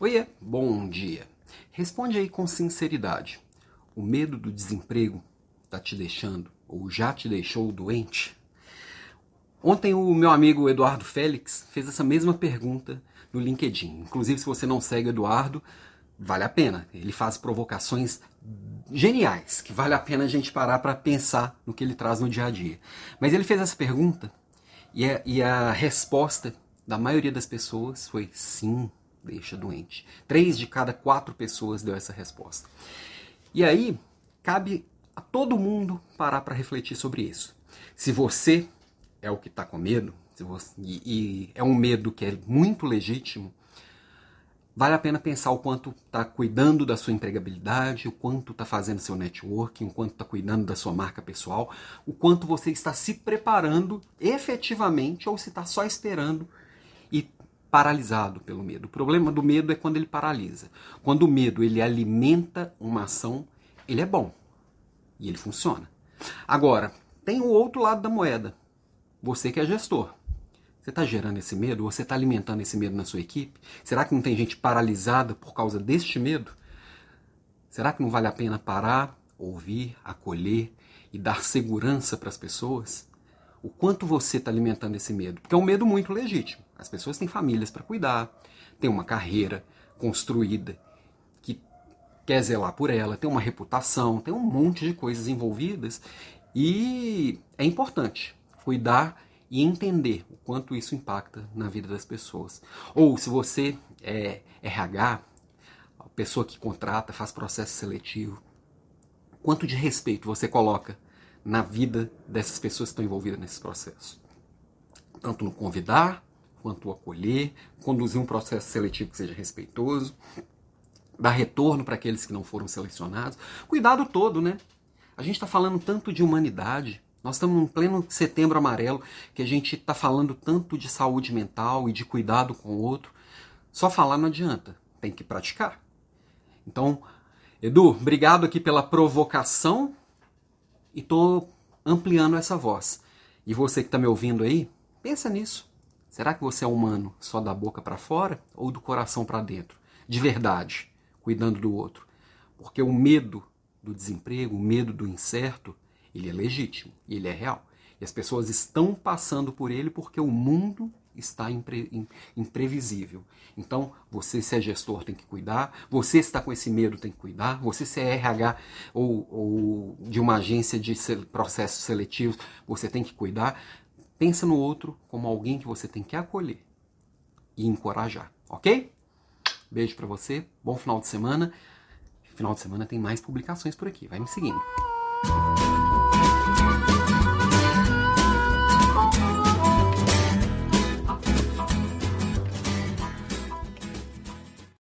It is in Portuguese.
Oiê, bom dia. Responde aí com sinceridade. O medo do desemprego está te deixando ou já te deixou doente? Ontem o meu amigo Eduardo Félix fez essa mesma pergunta no LinkedIn. Inclusive, se você não segue o Eduardo, vale a pena. Ele faz provocações geniais, que vale a pena a gente parar para pensar no que ele traz no dia a dia. Mas ele fez essa pergunta e a, e a resposta da maioria das pessoas foi sim, deixa doente. Três de cada quatro pessoas deu essa resposta. E aí, cabe a todo mundo parar para refletir sobre isso. Se você é o que está com medo, você, e, e, é um medo que é muito legítimo, vale a pena pensar o quanto está cuidando da sua empregabilidade, o quanto está fazendo seu networking, o quanto está cuidando da sua marca pessoal, o quanto você está se preparando efetivamente ou se está só esperando paralisado pelo medo. O problema do medo é quando ele paralisa. Quando o medo ele alimenta uma ação, ele é bom e ele funciona. Agora, tem o outro lado da moeda. Você que é gestor. Você está gerando esse medo? Você está alimentando esse medo na sua equipe? Será que não tem gente paralisada por causa deste medo? Será que não vale a pena parar, ouvir, acolher e dar segurança para as pessoas? O quanto você está alimentando esse medo? Porque é um medo muito legítimo. As pessoas têm famílias para cuidar, têm uma carreira construída que quer zelar por ela, tem uma reputação, tem um monte de coisas envolvidas e é importante cuidar e entender o quanto isso impacta na vida das pessoas. Ou se você é RH, pessoa que contrata, faz processo seletivo, quanto de respeito você coloca na vida dessas pessoas que estão envolvidas nesse processo. Tanto no convidar, quanto acolher, conduzir um processo seletivo que seja respeitoso, dar retorno para aqueles que não foram selecionados. Cuidado todo, né? A gente está falando tanto de humanidade, nós estamos em pleno setembro amarelo, que a gente está falando tanto de saúde mental e de cuidado com o outro. Só falar não adianta, tem que praticar. Então, Edu, obrigado aqui pela provocação e estou ampliando essa voz. E você que está me ouvindo aí, pensa nisso. Será que você é humano só da boca para fora ou do coração para dentro? De verdade, cuidando do outro. Porque o medo do desemprego, o medo do incerto, ele é legítimo ele é real. E as pessoas estão passando por ele porque o mundo está impre, imprevisível. Então, você se é gestor tem que cuidar, você está com esse medo tem que cuidar, você se é RH ou, ou de uma agência de processos seletivos, você tem que cuidar. Pensa no outro como alguém que você tem que acolher e encorajar, ok? Beijo para você, bom final de semana. Final de semana tem mais publicações por aqui, vai me seguindo.